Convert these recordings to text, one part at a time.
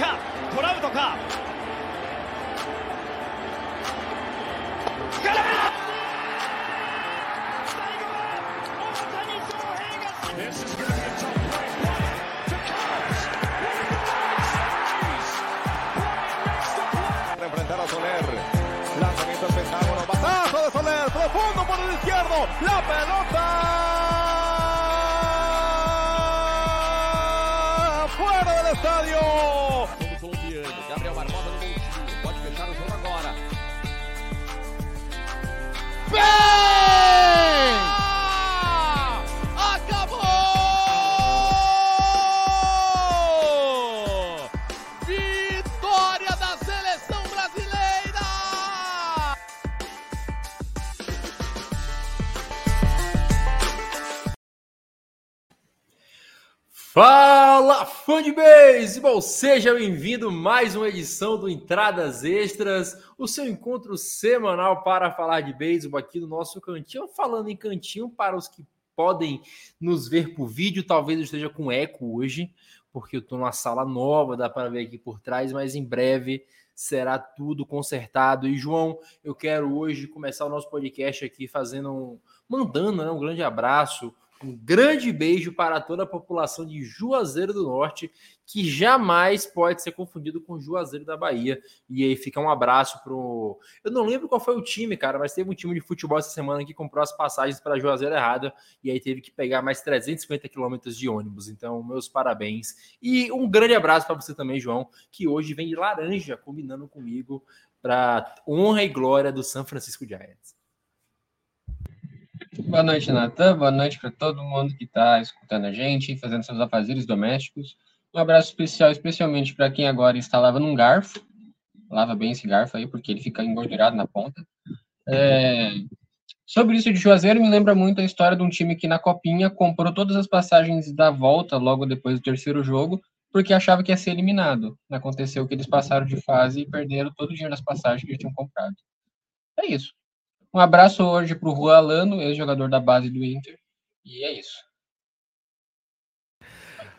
かトラウトか空振り最後は大谷翔平が This is going to be a tough play. Bryant to Cobbs. Bryant makes the play. Para enfrentar a Soler. Lanzamiento al pentágono. Batazo de Soler. Profundo por el izquierdo. La pelota. Estadio. Fundo colombiano. Gabriel Barbosa no montinho. Pode fechar o jogo agora. Acabou! De beisebol! Seja bem-vindo a mais uma edição do Entradas Extras, o seu encontro semanal para falar de beisebol aqui no nosso cantinho. Falando em cantinho, para os que podem nos ver por vídeo, talvez eu esteja com eco hoje, porque eu estou numa sala nova, dá para ver aqui por trás, mas em breve será tudo consertado. E João, eu quero hoje começar o nosso podcast aqui fazendo um, mandando né, um grande abraço, um grande beijo para toda a população de Juazeiro do Norte, que jamais pode ser confundido com Juazeiro da Bahia. E aí fica um abraço pro. Eu não lembro qual foi o time, cara, mas teve um time de futebol essa semana que comprou as passagens para Juazeiro errada e aí teve que pegar mais 350 quilômetros de ônibus. Então, meus parabéns. E um grande abraço para você também, João, que hoje vem de laranja combinando comigo para honra e glória do San Francisco Giants. Boa noite, Natan. Boa noite para todo mundo que está escutando a gente, fazendo seus afazeres domésticos. Um abraço especial, especialmente para quem agora está lavando um garfo. Lava bem esse garfo aí, porque ele fica engordurado na ponta. É... Sobre isso de Juazeiro, me lembra muito a história de um time que na Copinha comprou todas as passagens da volta logo depois do terceiro jogo, porque achava que ia ser eliminado. Aconteceu que eles passaram de fase e perderam todo o dinheiro das passagens que eles tinham comprado. É isso. Um abraço hoje para o Juan Alano, ex-jogador da base do Inter. E é isso.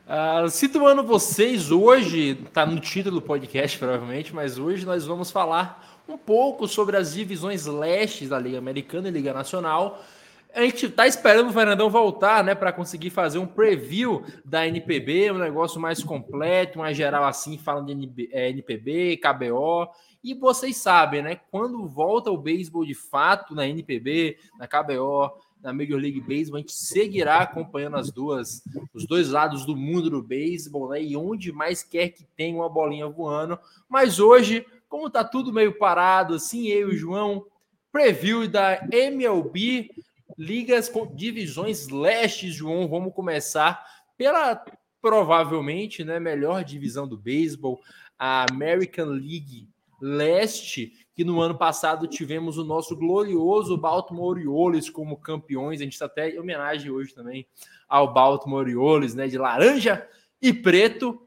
Uh, situando vocês hoje, tá no título do podcast provavelmente, mas hoje nós vamos falar um pouco sobre as divisões lestes da Liga Americana e Liga Nacional. A gente tá esperando o Fernandão voltar, né, para conseguir fazer um preview da NPB, um negócio mais completo, mais geral assim, falando de NB, é, NPB, KBO. E vocês sabem, né, quando volta o beisebol de fato na NPB, na KBO, na Major League Baseball, a gente seguirá acompanhando as duas, os dois lados do mundo do beisebol, né? E onde mais quer que tenha uma bolinha voando. Mas hoje, como tá tudo meio parado, assim, eu e o João, preview da MLB, ligas com divisões lestes, João, vamos começar pela provavelmente, né, melhor divisão do beisebol, a American League Leste, que no ano passado tivemos o nosso glorioso Baltimore Orioles como campeões. A gente está até em homenagem hoje também ao Baltimore Orioles, né, de laranja e preto.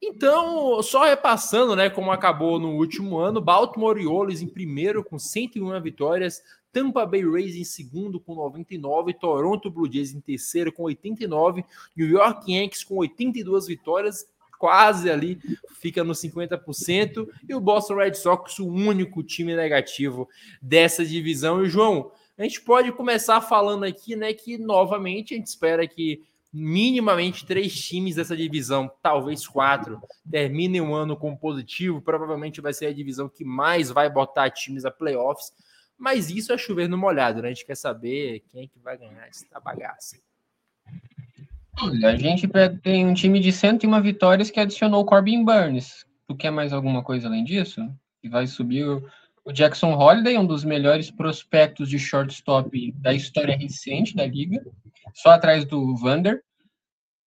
Então, só repassando, né, como acabou no último ano, Baltimore Orioles em primeiro com 101 vitórias, Tampa Bay Rays em segundo com 99, Toronto Blue Jays em terceiro com 89, New York Yankees com 82 vitórias quase ali, fica no 50%, e o Boston Red Sox, o único time negativo dessa divisão. E, João, a gente pode começar falando aqui, né, que novamente a gente espera que minimamente três times dessa divisão, talvez quatro, terminem o ano com positivo. Provavelmente vai ser a divisão que mais vai botar times a playoffs. Mas isso é chover no molhado, né? A gente quer saber quem é que vai ganhar essa bagaça. Olha, a gente tem um time de 101 vitórias que adicionou o Corbin Burns. Tu quer mais alguma coisa além disso? E vai subir o, Jackson Holiday, um dos melhores prospectos de shortstop da história recente da liga, só atrás do Vander,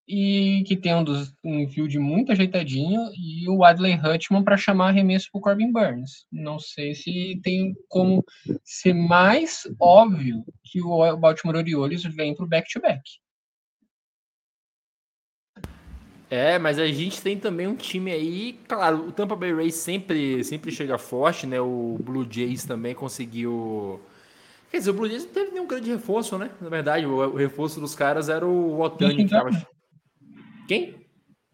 e que tem um, dos, um field muito ajeitadinho, e o Adley Hutchman para chamar arremesso para o Corbin Burns. Não sei se tem como ser mais óbvio que o Baltimore Orioles vem para o back-to-back. É, mas a gente tem também um time aí, claro, o Tampa Bay Rays sempre, sempre chega forte, né? O Blue Jays também conseguiu. Quer dizer, o Blue Jays não teve nenhum grande reforço, né? Na verdade, o, o reforço dos caras era o Otani. Que tava... Quem?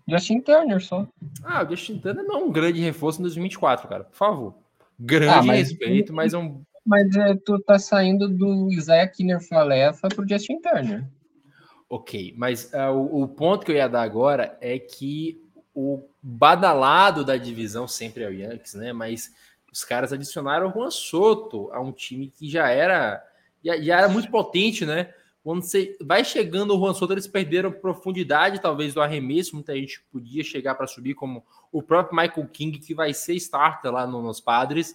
Justin Turner só. Ah, o Justin Turner não é um grande reforço em 2024, cara. Por favor. Grande Ah, mas- respeito, mas é um. Mas é, tu tá saindo do Isaiah Kinner Falefa pro Justin Turner. Ok, mas ah, o, o ponto que eu ia dar agora é que o badalado da divisão sempre é o Yankees, né? Mas os caras adicionaram o Juan Soto a um time que já era já, já era muito potente, né? Quando você vai chegando o Juan Soto, eles perderam profundidade, talvez, do arremesso. Muita gente podia chegar para subir, como o próprio Michael King, que vai ser starter lá no- nos Padres.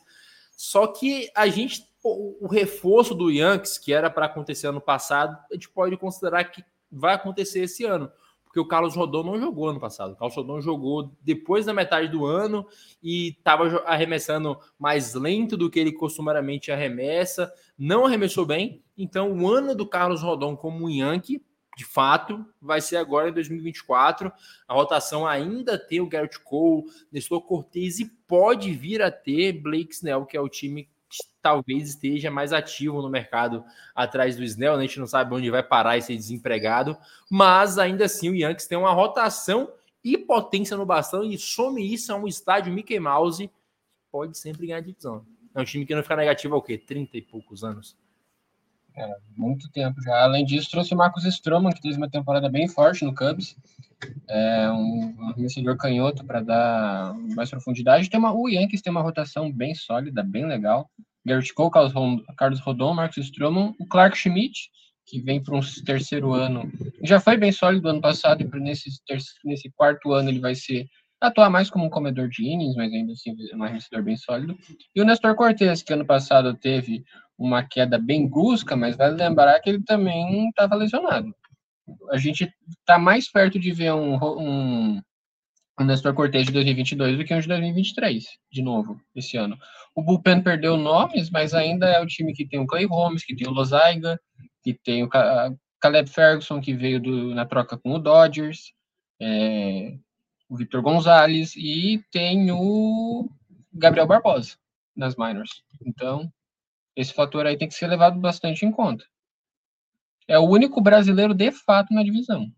Só que a gente, o o reforço do Yankees, que era para acontecer ano passado, a gente pode considerar que vai acontecer esse ano. Porque o Carlos Rodon não jogou ano passado. O Carlos Rodon jogou depois da metade do ano e estava arremessando mais lento do que ele costumeiramente arremessa. Não arremessou bem. Então, o ano do Carlos Rodon como Yankee, de fato, vai ser agora em 2024. A rotação ainda tem o Garrett Cole, Nestor Cortez e pode vir a ter Blake Snell, que é o time talvez esteja mais ativo no mercado atrás do Snell. né? A gente não sabe onde vai parar esse desempregado, mas ainda assim o Yankees tem uma rotação e potência no bastão e some isso a um estádio Mickey Mouse, pode sempre ganhar divisão. É um time que não fica negativo há o quê? 30 e poucos anos. Muito tempo já. Além disso, trouxe o Marcos Stroman, que teve uma temporada bem forte no Cubs. É um arremessador canhoto para dar mais profundidade. Tem uma, o Yankees tem uma rotação bem sólida, bem legal. Garrett Cole, Carlos Ron- Carlos Rodon, Marcos Stroman, o Clark Schmidt, que vem para um terceiro ano. Já foi bem sólido ano passado e nesse, nesse quarto ano ele vai ser atuar mais como um comedor de innings, mas ainda assim é um arremessador bem sólido. E o Nestor Cortez, que ano passado teve uma queda bem brusca, mas vale lembrar que ele também estava lesionado. A gente está mais perto de ver um, um, um Nestor Cortez de 2022 do que um de 2023, de novo, esse ano. O Bullpen perdeu nomes, mas ainda é o time que tem o Clay Holmes, que tem o Lozaiga, que tem o Ca- Caleb Ferguson, que veio do- na troca com o Dodgers, é, o Victor Gonzalez, e tem o Gabriel Barbosa nas minors. Então, esse fator aí tem que ser levado bastante em conta. É o único brasileiro de fato na divisão.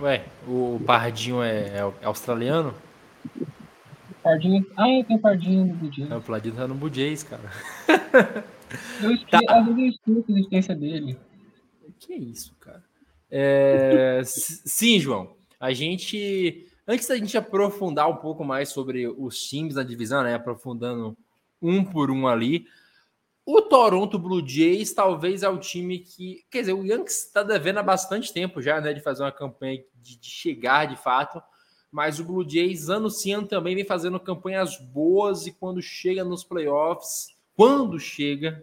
Ué, o Pardinho é, é australiano? Pardinho. Ah, é, tem Pardinho no Jays. É, o Pladinho tá no Jays, cara. Eu esque... Às vezes eu esqueço a existência dele. Que isso, cara. É, sim, João. A gente. Antes da gente aprofundar um pouco mais sobre os times da divisão, né? Aprofundando um por um ali. O Toronto Blue Jays talvez é o time que. Quer dizer, o Yankees está devendo há bastante tempo já, né? De fazer uma campanha de, de chegar de fato. Mas o Blue Jays, ano sim, ano também, vem fazendo campanhas boas e quando chega nos playoffs, quando chega,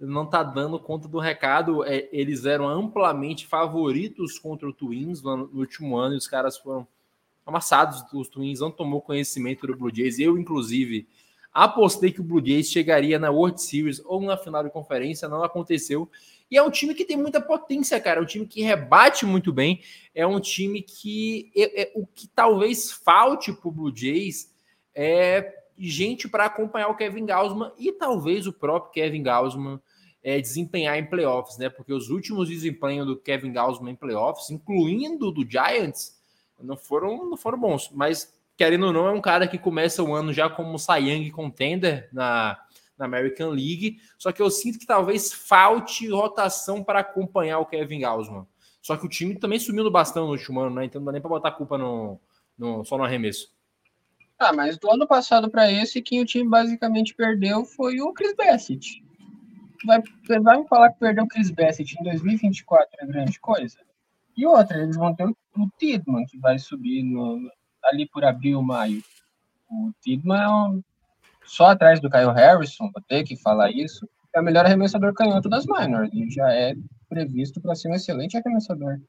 não tá dando conta do recado. É, eles eram amplamente favoritos contra o Twins no, no último ano e os caras foram amassados. Os Twins não tomou conhecimento do Blue Jays. Eu, inclusive, apostei que o Blue Jays chegaria na World Series ou na final de conferência, não aconteceu. E é um time que tem muita potência, cara. É um time que rebate muito bem. É um time que é- é- o que talvez falte para o Blue Jays é gente para acompanhar o Kevin Gausman e talvez o próprio Kevin Gausman é, desempenhar em playoffs, né? Porque os últimos desempenhos do Kevin Gausman em playoffs, incluindo do Giants, não foram, não foram bons. Mas, querendo ou não, é um cara que começa o ano já como Young contender na, na American League. Só que eu sinto que talvez falte rotação para acompanhar o Kevin Gausman. Só que o time também sumiu no bastão no último ano, né? Então não dá nem para botar a culpa no, no, só no arremesso. Ah, mas do ano passado para esse, quem o time basicamente perdeu foi o Chris Bassett. Vai, vai me falar que perdeu o Chris Bassett em 2024 é grande coisa? E outra, eles vão ter o Tidman, que vai subir no, ali por abril, maio. O Tidman é um, só atrás do Kyle Harrison, vou ter que falar isso, é o melhor arremessador canhoto das minors. E já é previsto para ser um excelente arremessador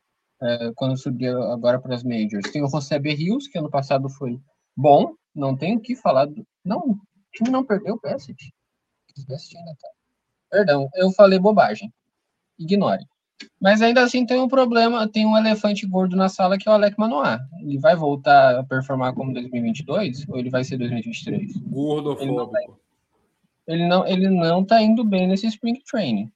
é, quando subir agora para as majors. Tem o José Berrios, que ano passado foi bom, não tem o que falar. Do... Não, o time não perdeu o Bassett. Tá. Perdão, eu falei bobagem. Ignore. Mas ainda assim tem um problema, tem um elefante gordo na sala que é o Alec Manoá. Ele vai voltar a performar como 2022 ou ele vai ser 2023? Gordofóbico. Ele não, ele não tá indo bem nesse Spring Training.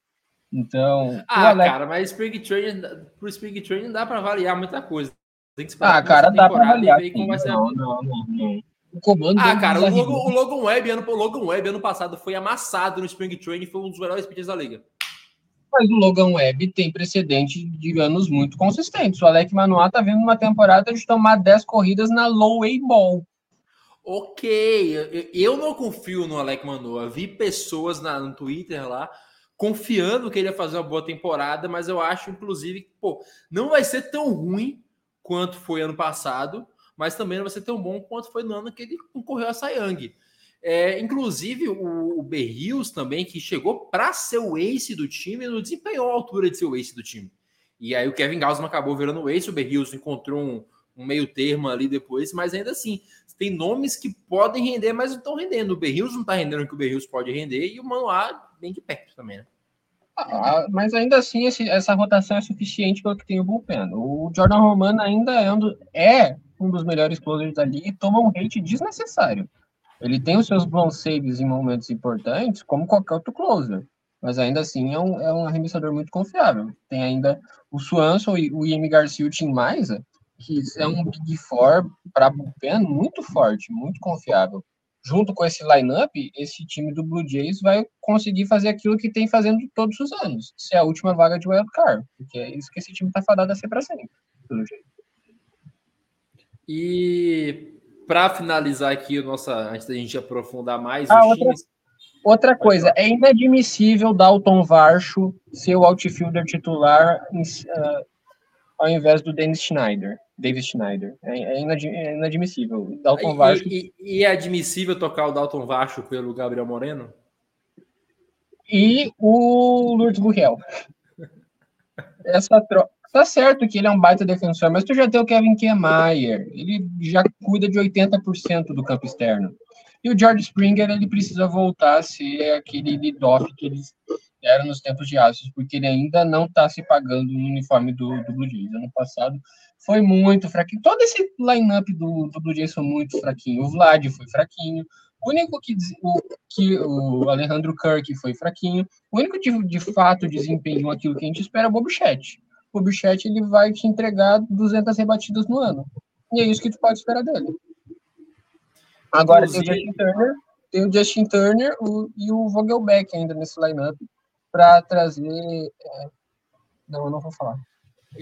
Então, Ah, Alec cara, mas Spring Training, pro Spring Training dá para variar muita coisa. Tem que esperar Ah, cara, dá e avaliar. ver como sim. vai ser a Não, não, não, não. O comando Ah, cara, o. Logan, o Logan Webb, ano, o Logan Webb ano passado foi amassado no Spring Training, foi um dos melhores pitchers da liga. Mas o Logan Webb tem precedente de anos muito consistentes. O Alec Manoá tá vendo uma temporada de tomar 10 corridas na low ball. Ok, eu, não confio no Alec Manoa. Vi pessoas na, no Twitter lá confiando que ele ia fazer uma boa temporada, mas eu acho, inclusive, que pô, não vai ser tão ruim quanto foi ano passado, mas também não vai ser tão bom quanto foi no ano que ele concorreu a Young. É, inclusive, o, o Berrios também, que chegou para ser o ace do time, não desempenhou a altura de ser o ace do time. E aí o Kevin Gausman acabou virando o ace, o Berrios encontrou um, um meio termo ali depois, mas ainda assim, tem nomes que podem render, mas não estão rendendo. O Berrios não está rendendo o que o Berrios pode render, e o Manoá bem de perto também, né? Ah, mas ainda assim, esse- essa rotação é suficiente pelo que tem o bullpen. O Jordan Romano ainda é um, é um dos melhores closers da liga e toma um hate desnecessário. Ele tem os seus blown saves em momentos importantes, como qualquer outro closer. Mas ainda assim é um, é um arremessador muito confiável. Tem ainda o Swanson e o Iemi Garcia e o Tim Maisa, que é um Big Four para bullpen muito forte, muito confiável. Junto com esse lineup, esse time do Blue Jays vai conseguir fazer aquilo que tem fazendo todos os anos, ser a última vaga de wild card, porque é isso que esse time está fadado a ser para sempre. Pelo jeito. E para finalizar aqui, nossa, antes da gente aprofundar mais Ah, outra- times, Outra coisa, é inadmissível Dalton Varsho ser o outfielder titular em- ah, ao invés do Dennis Schneider. David Schneider. É, é é inadmissível. Dalton e, e- e é admissível tocar o Dalton Vacho pelo Gabriel Moreno? e o Lourdes Gurriel. Essa troca. Tá certo que ele é um baita defensor, mas tu já tem o Kevin Kiermaier. Ele já cuida de 80% do campo externo. E o George Springer, ele precisa voltar a ser aquele lead-off que eles eram nos tempos de Astros, porque ele ainda não tá se pagando no uniforme do, do Blue Jays. Ano passado foi muito fraquinho. Todo esse line-up do, do Blue Jays foi muito fraquinho. O Vlad foi fraquinho. O único que, o, que o Alejandro Kirk foi fraquinho. O único que de fato desempenhou aquilo que a gente espera é o Bobuchet. O Bobuchet ele vai te entregar 200 rebatidas no ano. E é isso que tu pode esperar dele. Agora tem o Inclusive- Justin Turner, tem o Justin Turner o- e o Vogelbeck ainda nesse lineup para trazer. é, Não, eu não vou falar.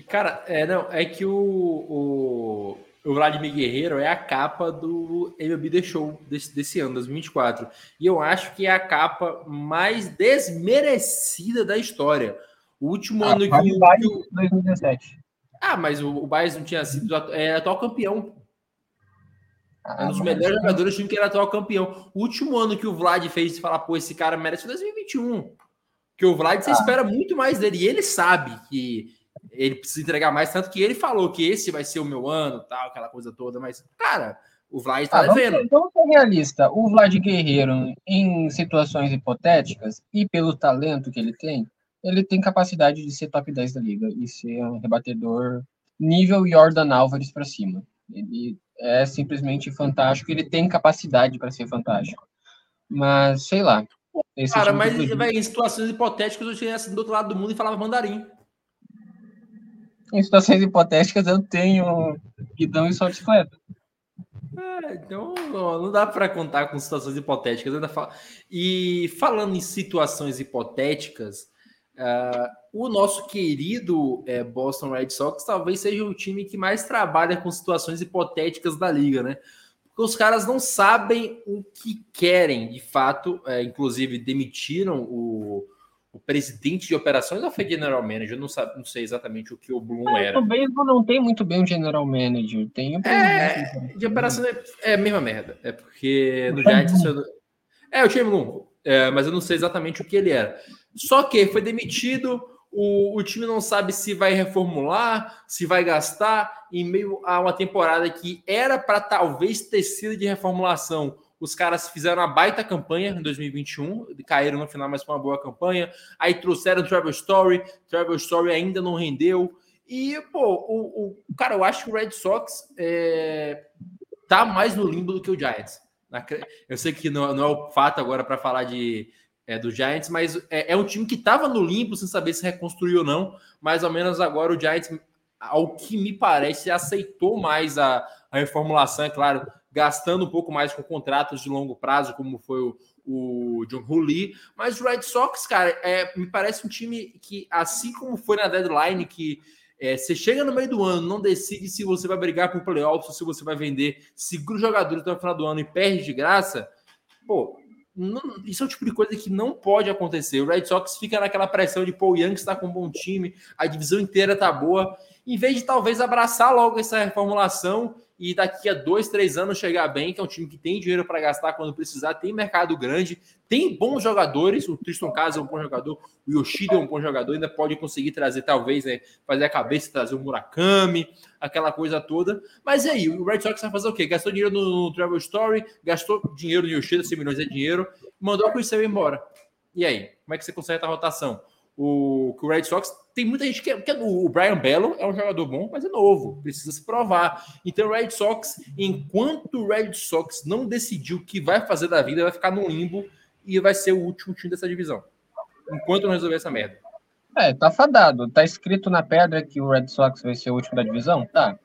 Cara, é, não, é que o, o, o Vladimir Guerreiro é a capa do MLB The Show desse, desse ano, 2024. E eu acho que é a capa mais desmerecida da história. O último ano que o, o- 2017. Ah, mas o, o Baez não tinha sido é, atual campeão. É um dos Ah, melhores jogadores do time que era atual campeão. O último ano que o Vlad fez de falar, pô, esse cara merece foi 2021. Que o Vlad, você Ah. espera muito mais dele. E ele sabe que ele precisa entregar mais, tanto que ele falou que esse vai ser o meu ano, tal, aquela coisa toda. Mas, cara, o Vlad tá Ah, devendo. vamos ser realista. O Vlad Guerreiro, em situações hipotéticas e pelo talento que ele tem, ele tem capacidade de ser top 10 da liga e ser um rebatedor nível Jordan Álvares para cima. Ele é simplesmente fantástico, ele tem capacidade para ser fantástico. Mas, sei lá. Cara, mas Blue Jays- véi, em situações hipotéticas eu tinha assim do outro lado do mundo e falava mandarim. em situações hipotéticas eu tenho guidão e só bicicleta. É, então não não dá para contar com situações hipotéticas. Ainda fala... E falando em situações hipotéticas, ah, o nosso querido eh, Boston Red Sox talvez seja o time que mais trabalha com situações hipotéticas da liga, né? Porque os caras não sabem o que querem, de fato. eh, inclusive demitiram o, o presidente de operações ou foi general manager? Eu não, sabe, não sei exatamente o que o Bloom era. O beisebol não tem muito bem um general manager, tem o presidente. De operação é, é a mesma merda. É porque no Giants. É, o Chame Bloom, é, mas eu não sei exatamente o que ele era. Só que foi demitido, o, o time não sabe se vai reformular, se vai gastar, em meio a uma temporada que era para talvez ter sido de reformulação. Os caras fizeram uma baita campanha em 2021, caíram no final, mas foi uma boa campanha. Aí trouxeram o Trevor Story, Trevor Story ainda não rendeu. E, pô, o, o- cara, eu acho que o Red Sox é, tá mais no limbo do que o Giants. Eu sei que não, não é o fato agora para falar de, é, do Giants, mas é, é um time que estava no limbo sem saber se reconstruir ou não. Mais ou menos agora o Giants ao que me parece, aceitou mais a, a reformulação, é claro, gastando um pouco mais com contratos de longo prazo, como foi o, o John Lee. Mas o Red Sox, cara, é, me parece um time que, assim como foi na deadline, que é, você chega no meio do ano, não decide se você vai brigar por playoffs ou se você vai vender, segura os jogadores até o final do ano e perde de graça. Pô, não, isso é o tipo de coisa que não pode acontecer. O Red Sox fica naquela pressão de pô, o Yankees está com um bom time, a divisão inteira tá boa, em vez de talvez abraçar logo essa reformulação e daqui a dois, três anos chegar bem, que é um time que tem dinheiro para gastar quando precisar, tem mercado grande, tem bons jogadores. O Tristan Casa é um bom jogador, o Yoshida é um bom jogador, ainda pode conseguir trazer, talvez, né, fazer a cabeça, trazer o Murakami, aquela coisa toda. Mas e aí, o Red Sox vai fazer o quê? Gastou dinheiro no, no Travel Story, gastou dinheiro no Yoshida, 100 milhões é dinheiro, mandou o Chris embora. E aí, como é que você consegue a rotação? O, o Red Sox tem muita gente que, que o Brian Bello é um jogador bom, mas é novo, precisa se provar. Então o Red Sox, enquanto o Red Sox não decidiu o que vai fazer da vida, vai ficar no limbo e vai ser o último time dessa divisão. Enquanto não resolver essa merda. É, tá fadado. Tá escrito na pedra que o Red Sox vai ser o último da divisão? Tá.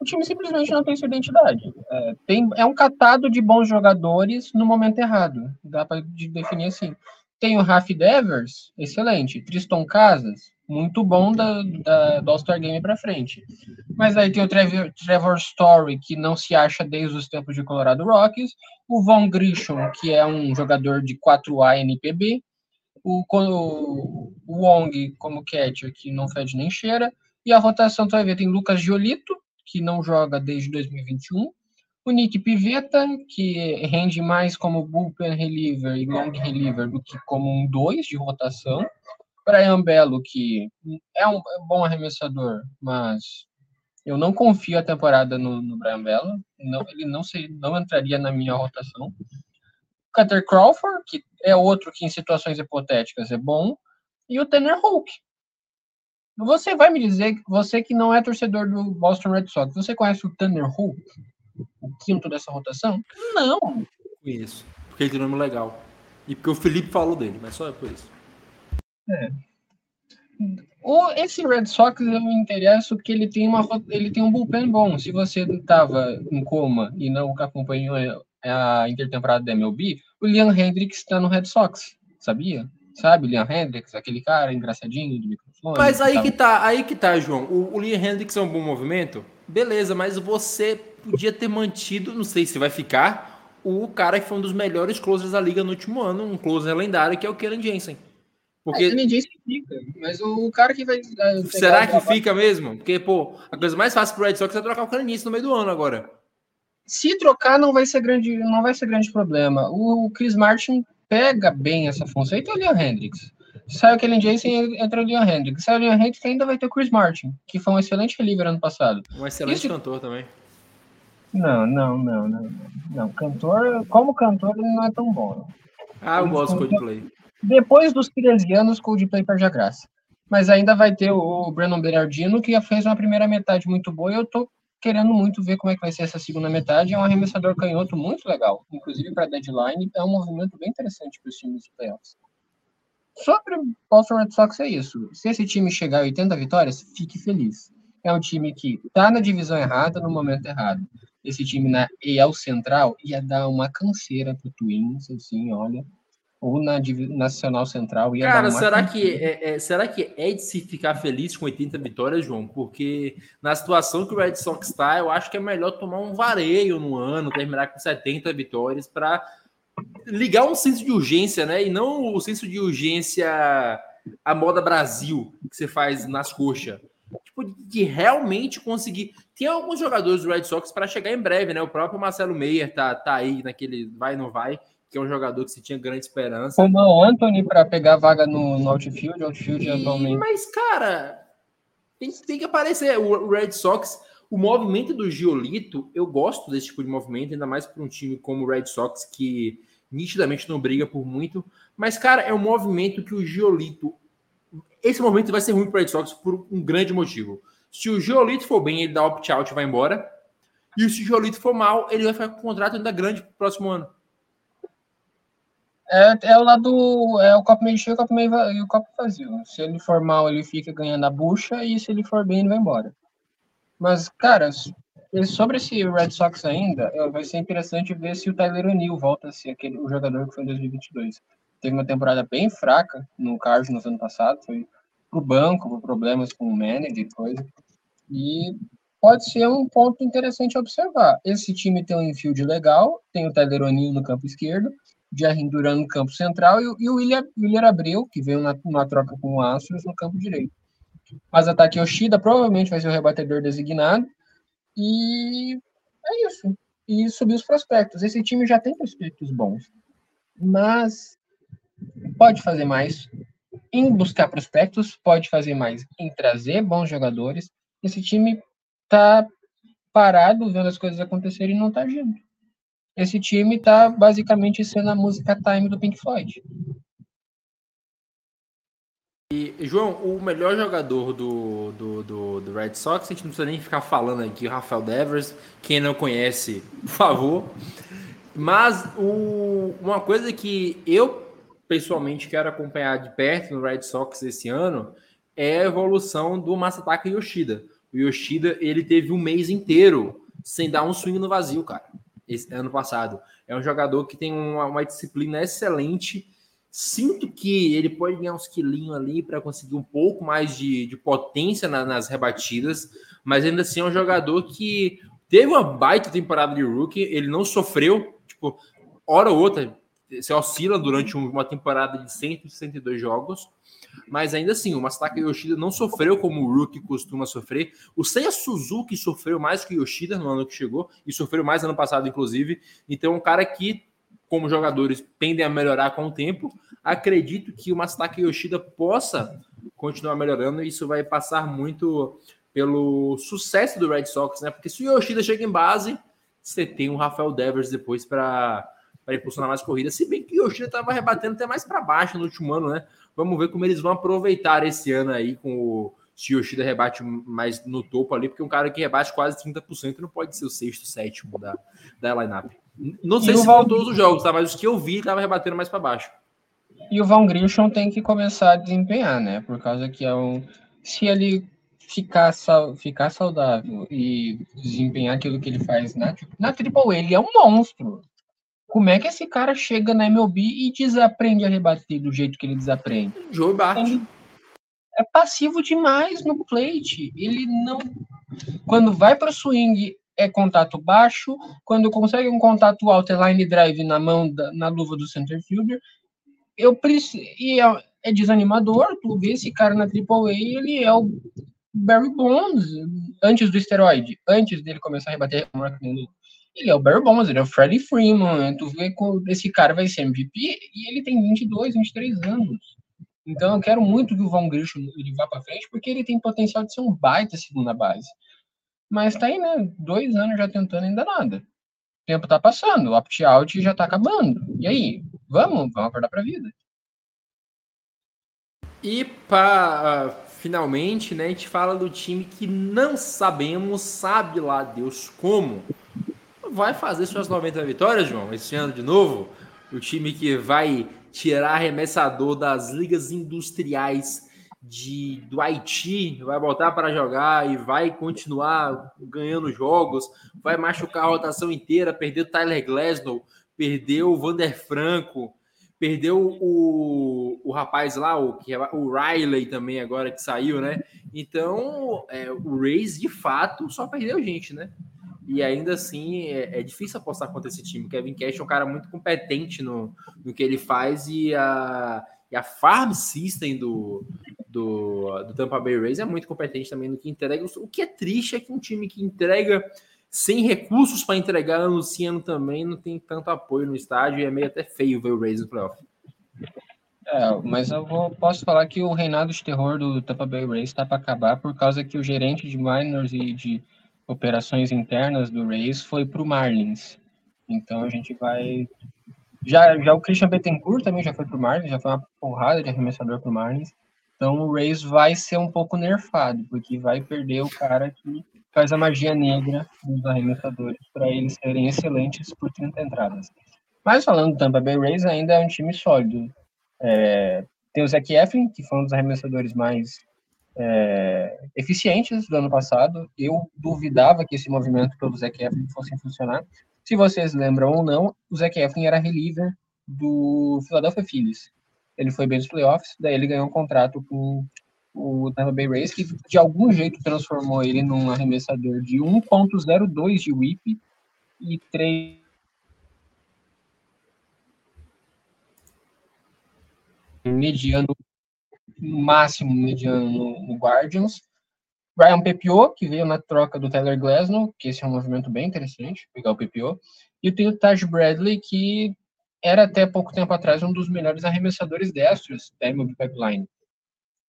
O time simplesmente não tem sua identidade. É, tem, é um catado de bons jogadores no momento errado. Dá para definir assim. Tem o Raf Devers, excelente. Tristan Casas, muito bom da, da, do All-Star Game para frente. Mas aí tem o Trevor, Trevor, Story, que não se acha desde os tempos de Colorado Rockies. O Von Grisham, que é um jogador de 4A NPB. O, o, Wong como catcher, que não fede nem cheira. E a rotação tu vai ver, tem Lucas Giolito, que não joga desde 2021. O Nick Pivetta, que rende mais como bullpen reliever e long reliever do que como um 2 de rotação. Brian Belo, que é um bom arremessador, mas eu não confio a temporada no, no Brian Belo. Não, ele não, se, não entraria na minha rotação. Cutter Crawford, que é outro que em situações hipotéticas é bom. E o Tanner Hulk. Você vai me dizer, você que não é torcedor do Boston Red Sox, você conhece o Tanner Hulk? o quinto dessa rotação? Não. Conheço. Porque ele tem nome legal. E porque o Felipe falou dele, mas só é por isso. É. O, esse Red Sox eu me interesso porque ele tem, uma, ele tem um bullpen bom. Se você estava em coma e não acompanhou a intertemporada da MLB, o Liam Hendricks está no Red Sox, sabia? Sabe, Liam Hendricks, aquele cara engraçadinho do microfone. Mas aí que tá, aí que tá, João. O, o Liam Hendricks é um bom movimento? Beleza, mas você podia ter mantido, não sei se vai ficar, o cara que foi um dos melhores closers da liga no último ano, um closer lendário, que é o Kellen Jensen. Porque... É, fica, mas o cara que vai... Será que fica mesmo? Porque, pô, a coisa mais fácil pro Red Sox é trocar o Jensen no meio do ano agora. Se trocar, não vai ser grande, não vai ser grande problema. O Chris Martin pega bem essa função. Aí tem o Leon Hendricks. Sai o Kellen Jensen entra o Leon Hendricks. Sai o Leon Hendricks ainda vai ter o Chris Martin, que foi um excelente reliever ano passado. Um excelente Isso... cantor também. Não, não, não, não, não. Cantor, como cantor, ele não é tão bom. Ah, eu gosto do Coldplay. Depois dos 13 anos, Coldplay perde a graça. Mas ainda vai ter o Brandon Berardino, que já fez uma primeira metade muito boa, e eu tô querendo muito ver como é que vai ser essa segunda metade. É um arremessador canhoto muito legal, inclusive para deadline. É um movimento bem interessante para os times de playoffs. Sobre o Boston Red Sox é isso. Se esse time chegar a 80 vitórias, fique feliz. É um time que está na divisão errada no momento errado esse time na EL Central ia dar uma canseira pro Twins, assim, olha. Ou na Nacional Central ia Cara, será que, é, é, será que é de se ficar feliz com 80 vitórias, João? Porque na situação que o Red Sox está, eu acho que é melhor tomar um vareio no ano, terminar com 70 vitórias para ligar um senso de urgência, né? E não o senso de urgência a moda Brasil que você faz nas coxas tipo, de realmente conseguir. Tem alguns jogadores do Red Sox para chegar em breve, né? O próprio Marcelo Meyer tá, tá aí naquele vai não vai, que é um jogador que se tinha grande esperança. Como o Anthony para pegar vaga no, no outfield, outfield e, atualmente. Mas, cara, tem, tem que aparecer. O, o Red Sox, o movimento do Giolito, eu gosto desse tipo de movimento, ainda mais para um time como o Red Sox, que nitidamente não briga por muito. Mas, cara, é um movimento que o Giolito esse momento vai ser ruim para o Red Sox por um grande motivo. Se o Giolito for bem, ele dá opt-out e vai embora. E se o Giolito for mal, ele vai ficar com um contrato ainda grande para o próximo ano. É, é o lado. É o copo meio cheio o copo meio, e o copo vazio. Se ele for mal, ele fica ganhando a bucha, e se ele for bem, ele vai embora. Mas, cara, sobre esse Red Sox ainda, vai ser interessante ver se o Tyler O'Neill volta a ser aquele, o jogador que foi em 2022. Teve uma temporada bem fraca no Cardinals ano passado, foi pro banco, por problemas com o manager e coisa. E pode ser um ponto interessante observar. Esse time tem um infield legal, tem o Tyler O'Neill no campo esquerdo, Jardim Duran no campo central e, e o William, William Abreu, que veio na, na troca com o Astros, no campo direito. Mas ataque Yoshida provavelmente vai ser o rebatedor designado. E é isso. E subir os prospectos. Esse time já tem prospectos bons. Mas pode fazer mais em buscar prospectos, pode fazer mais em trazer bons jogadores. Esse time tá parado vendo as coisas acontecerem e não tá agindo. Esse time tá basicamente sendo a música Time do Pink Floyd. E, João, o melhor jogador do, do, do, do, Red Sox, a gente não precisa nem ficar falando aqui, o Rafael Devers. Quem não conhece, por favor. Mas o, uma coisa que eu pessoalmente quero acompanhar de perto no Red Sox esse ano é a evolução do Masataka Yoshida. O Yoshida, ele teve um mês inteiro sem dar um swing no vazio, cara, esse ano passado. É um jogador que tem uma, uma disciplina excelente Sinto que ele pode ganhar uns quilinhos ali para conseguir um pouco mais de, de potência na, nas rebatidas, mas ainda assim é um jogador que teve uma baita temporada de rookie, ele não sofreu, tipo, hora ou outra, se oscila durante uma temporada de 162 jogos, mas ainda assim, o Masataka Yoshida não sofreu como o Rookie costuma sofrer. O Seiya Suzuki sofreu mais que o Yoshida no ano que chegou, e sofreu mais ano passado, inclusive. Então, um cara que como jogadores tendem a melhorar com o tempo, acredito que o Masataka Yoshida possa continuar melhorando e isso vai passar muito pelo sucesso do Red Sox, né? Porque se o Yoshida chega em base, você tem um Rafael Devers depois para impulsionar mais corridas. Se bem que o Yoshida estava rebatendo até mais para baixo no último ano, né? Vamos ver como eles vão aproveitar esse ano aí com o se o Yoshida rebate mais no topo ali, porque um cara que rebate quase 30% não pode ser o sexto, sétimo da, da lineup. Não sei e se Val... todos os jogos, tá? Mas os que eu vi tava rebatendo mais para baixo. E o Van Grissom tem que começar a desempenhar, né? Por causa que é um. Se ele ficar, sal... ficar saudável e desempenhar aquilo que ele faz na, na Triple ele é um monstro. Como é que esse cara chega na MLB e desaprende a rebater do jeito que ele desaprende? Joe Bart. Ele é passivo demais no plate. Ele não. Quando vai para swing, é contato baixo, quando consegue um contato alto, é line drive na mão, da, na luva do center fielder, eu preciso, e é, é, desanimador, tu vê esse cara na AAA, ele é o Barry Bonds, antes do esteroide, antes dele começar a rebater ele é o Barry Bonds, ele é o Freddie Freeman, tu vê que esse cara vai ser MVP e ele tem 22, 23 anos. Então eu quero muito que o Von Grisham ele vá para frente, porque ele tem potencial de ser um baita segunda base. Mas tá aí, né? Dois anos já tentando ainda nada. O tempo tá passando, o opt-out já tá acabando. E aí? Vamos? Vamos acordar pra vida. E para finalmente, né, a gente fala do time que não sabemos, sabe lá Deus como, vai fazer suas 90 vitórias, João, esse ano de novo. O time que vai tirar arremessador das ligas industriais de, do Haiti, vai voltar para jogar e vai continuar ganhando jogos, vai machucar a rotação inteira, perdeu o Tyler Glasnow, perdeu o Vander Franco, perdeu o, o rapaz lá, o, é, o Riley também agora que saiu, né? Então, é, o Rays de fato só perdeu gente, né? E ainda assim é, é, difícil apostar contra esse time. O Kevin Cash é um cara muito competente no, no que ele faz e a, e a farm system do, do, do Tampa Bay Rays é muito competente também no que entrega. O que é triste é que um time que entrega sem recursos para entregar anunciando também não tem tanto apoio no estádio e é meio até feio ver o Rays no playoff. É, mas eu vou, posso falar que o reinado de terror do Tampa Bay Rays está para acabar por causa que o gerente de minors e de operações internas do Rays foi para o Marlins. Então a gente vai. Já, já o Christian Bettencourt também já foi para o Marlins, já foi uma porrada de arremessador para o Marlins. Então o Rays vai ser um pouco nerfado, porque vai perder o cara que faz a magia negra dos arremessadores para eles serem excelentes por 30 entradas. Mas falando do Tampa Bay Rays, ainda é um time sólido. É, tem o Zach Eflin, que foi um dos arremessadores mais é, eficientes do ano passado. Eu duvidava que esse movimento pelo Zach Eflin fosse funcionar. Se vocês lembram ou não, o Zach Eflin era reliever do Philadelphia Phillies. Ele foi bem nos playoffs, daí ele ganhou um contrato com o Tampa Bay Rays, que de algum jeito transformou ele num arremessador de 1.02 de whip e 3 mediano, máximo mediano no, no Guardians. Brian PPO, que veio na troca do Tyler Glasnow, que esse é um movimento bem interessante, pegar o PPO. E tem o Taj Bradley, que era até pouco tempo atrás um dos melhores arremessadores destros da MLB Pipeline.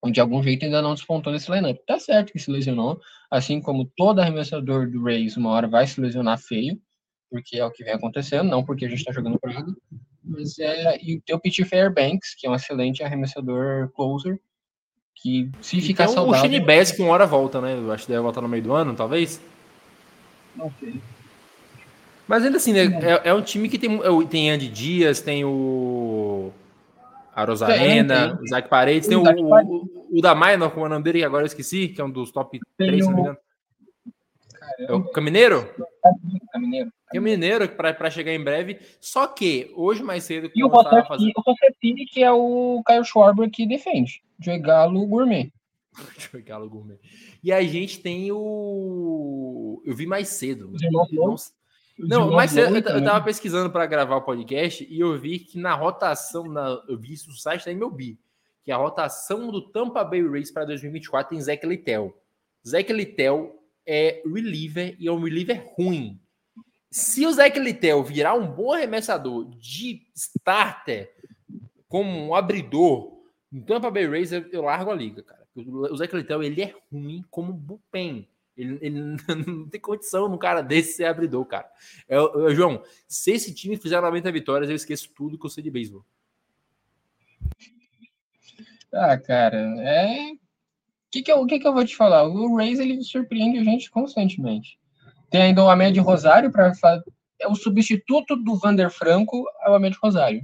Onde de algum jeito ainda não despontou nesse lineup. Tá certo que se lesionou, assim como todo arremessador do Rays uma hora vai se lesionar feio, porque é o que vem acontecendo, não porque a gente está jogando praga. Mas é. E tem o Pete Fairbanks, que é um excelente arremessador closer, que se ficar Então, saudável. o Shane Bass que uma hora volta, né? Eu acho que deve voltar no meio do ano, talvez. Não sei. Mas ainda assim, né? É, é um time que tem, é tem Andy Dias, tem o. A Rosarena, o Zac Paredes, Tem tem o o, o, o, o da como é o nome dele, que agora eu esqueci, que é um dos top Tem 3, se não me engano. É o Camineiro? Tá mineiro. O Mineiro para pra chegar em breve. Só que, hoje mais cedo, E o Rossettini, o Rossettini, que é o Caio Schwarber que defende. Joey Galo Gourmet. Deixa eu pegar o gourmet. E a gente tem o. Eu vi mais cedo. Os irmãos Não, mais cedo, eu, eu tava pesquisando para gravar o podcast e eu vi que na rotação, na, eu vi isso no site da MLB, que a rotação do Tampa Bay Rays para 2024 tem Zach Littell. Zach Littell é reliever e é um reliever ruim. Se o Zach Littell virar um bom arremessador de starter, como um abridor, no Tampa Bay Rays eu, eu largo a liga, cara. O Zach Littell, ele é ruim como bullpen. Ele, ele não tem condição num cara desse ser abridor, cara. Eu, eu- João, se esse time fizer 90 vitórias, eu esqueço tudo que eu sei de beisebol. Ah, cara, é. Que, que, eu, que, que eu vou te falar? O Rays ele surpreende a gente constantemente. Tem ainda o Ahmed Rosário para é o substituto do Vander Franco é o Ahmed Rosário.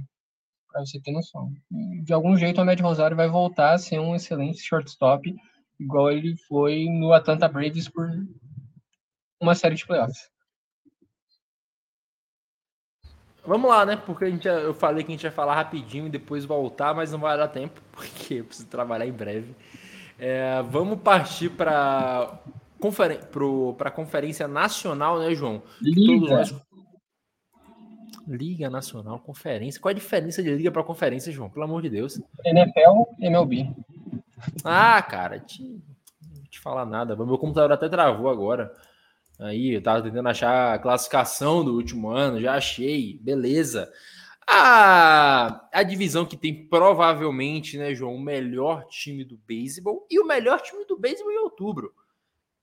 Para você ter noção. De algum jeito o Ahmed Rosário vai voltar a ser um excelente shortstop, igual ele foi no Atlanta Braves por uma série de playoffs. Vamos lá, né? Porque a gente, eu falei que a gente ia falar rapidinho e depois voltar, mas não vai dar tempo, porque eu preciso trabalhar em breve. É, vamos partir para conferen a Conferência Nacional, né, João? Liga. nós... Liga Nacional, Conferência. Qual a diferença de Liga para Conferência, João? Pelo amor de Deus. NFL, MLB. Ah, cara, te, não vou te falar nada. Meu computador até travou agora. Aí, eu tava tentando achar a classificação do último ano, já achei, beleza. A, a divisão que tem provavelmente, né, João, o melhor time do beisebol e o melhor time do beisebol em outubro.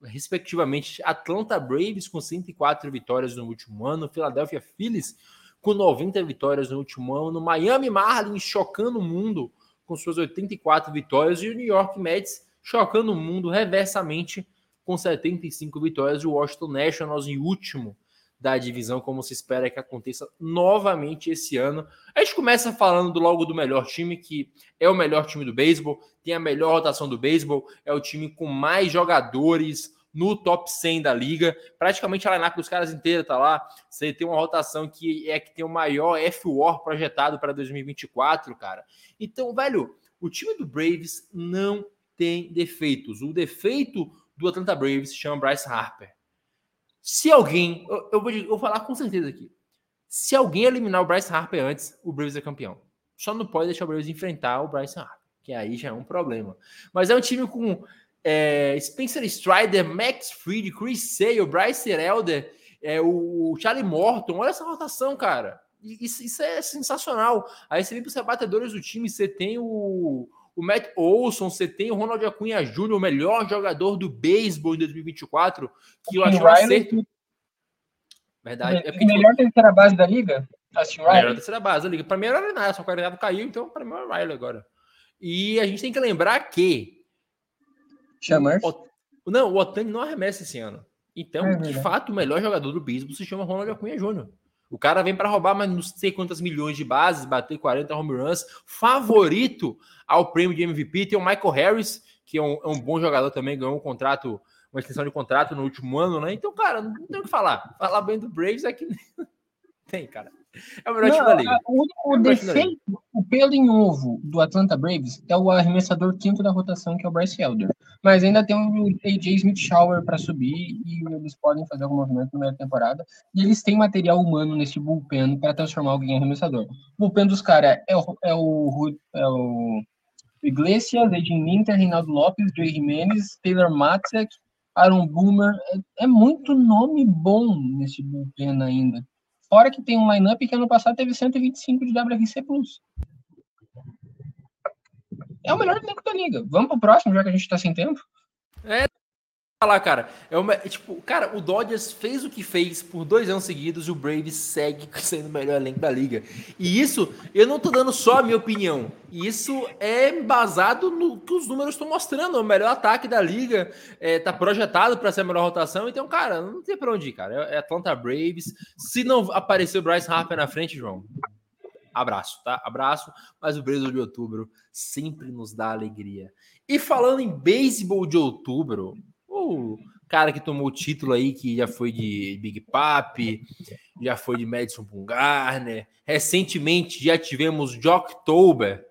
Respectivamente, Atlanta Braves com 104 vitórias no último ano, Philadelphia Phillies com 90 vitórias no último ano, Miami Marlins chocando o mundo com suas 84 vitórias e o New York Mets chocando o mundo reversamente com 75 vitórias e o Washington Nationals em último da divisão, como se espera que aconteça novamente esse ano. A gente começa falando do logo do melhor time, que é o melhor time do beisebol, tem a melhor rotação do beisebol, é o time com mais jogadores no top 100 da liga. Praticamente a lineup dos caras inteira tá lá. Você tem uma rotação que é que tem o maior F-War projetado para 2024, cara. Então, velho, o time do Braves não tem defeitos. O defeito do Atlanta Braves se chama Bryce Harper. Se alguém, eu, eu, vou, eu vou falar com certeza aqui. Se alguém eliminar o Bryce Harper antes, o Braves é campeão. Só não pode deixar o Braves enfrentar o Bryce Harper, que aí já é um problema. Mas é um time com é, Spencer Strider, Max Fried, Chris Sale, Bryce Elder, é, o Charlie Morton. Olha essa rotação, cara. Isso, isso é sensacional. Aí você vem para os rebatedores do time, você tem o, o Matt Olson, você tem o Ronald Acunha Jr., o melhor jogador do beisebol em 2024, que eu acho um acerto. Verdade. É porque, melhor terceira base da liga? Assim, melhor terceira base da liga. Para mim era o nada, só que o Arenado caiu, então para mim é o Riley agora. E a gente tem que lembrar que. Chama. O, não, o Otani não arremessa esse ano. Então, é de fato, o melhor jogador do beisebol se chama Ronald Acunha Jr. O cara vem para roubar, mas não sei quantas milhões de bases, bater 40 home runs. Favorito ao prêmio de MVP tem o Michael Harris, que é um, é um bom jogador também, ganhou um contrato, uma extensão de contrato no último ano, né? Então, cara, não tem o que falar. Falar bem do Braves é que tem, cara. É o melhor Não, time da liga. o É defeito, o pelo em ovo do Atlanta Braves é o arremessador quinto da rotação, que é o Bryce Elder. Mas ainda tem o AJ Smith Shower para subir e eles podem fazer algum movimento na primeira temporada. E eles têm material humano nesse bullpen para transformar alguém em arremessador. O bullpen dos caras é o, é o, é o Iglesias, Edin Minter, Reinaldo Lopes, Jay Jimenez, Taylor Matzek, Aaron Boomer. É, é muito nome bom nesse bullpen ainda. Fora que tem um lineup que ano passado teve 125 de WRC Plus. É o melhor elenco da liga. Vamos pro próximo, já que a gente tá sem tempo. Falar, cara. É uma, é tipo, cara, o Dodgers fez o que fez por dois anos seguidos e o Braves segue sendo o melhor elenco da liga. E isso, eu não tô dando só a minha opinião. Isso é embasado no que os números estão mostrando. O melhor ataque da liga é, tá projetado para ser a melhor rotação. Então, cara, não tem pra onde ir, cara. É Atlanta Braves. Se não aparecer o Bryce Harper na frente, João, abraço, tá? Abraço. Mas o Braves de outubro sempre nos dá alegria. E falando em beisebol de outubro, o cara que tomou o título aí, que já foi de Big Papi, já foi de Madison Bumgarner, recentemente já tivemos de October.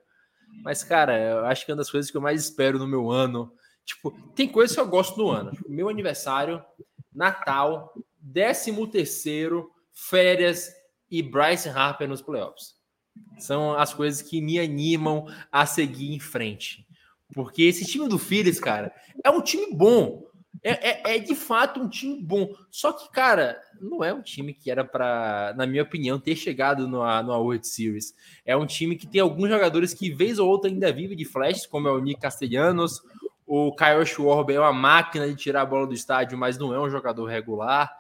Mas, cara, eu acho que é uma das coisas que eu mais espero no meu ano. Tipo, tem coisas que eu gosto no ano. Tipo, meu aniversário, Natal, 13 terceiro, férias e Bryce Harper nos playoffs. São as coisas que me animam a seguir em frente. Porque esse time do Phillies, cara, é um time bom. É, é, é, de fato um time bom. Só que, cara, não é um time que era para, na minha opinião, ter chegado no, no World Series. É um time que tem alguns jogadores que, vez ou outra, ainda vive de flash, como é o Nick Castellanos. O Kyle Schwarber é uma máquina de tirar a bola do estádio, mas não é um jogador regular.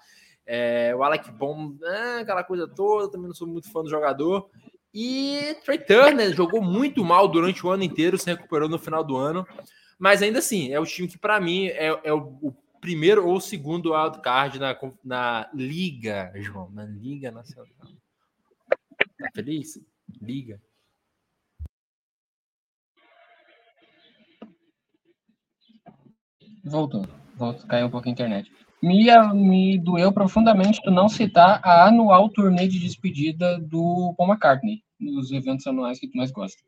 É, o Alec Bom, é, aquela coisa toda, também não sou muito fã do jogador. E Trey Turner jogou muito mal durante o ano inteiro, se recuperou no final do ano. Mas ainda assim, é o time que, para mim, é, é o, o, primeiro ou segundo wildcard na, na Liga, João. Na Liga Nacional. Tá feliz? Liga. Voltou. Voltou, caiu um pouco a internet. Me, me doeu profundamente tu não citar a anual turnê de despedida do Paul McCartney, nos eventos anuais que tu mais gosta.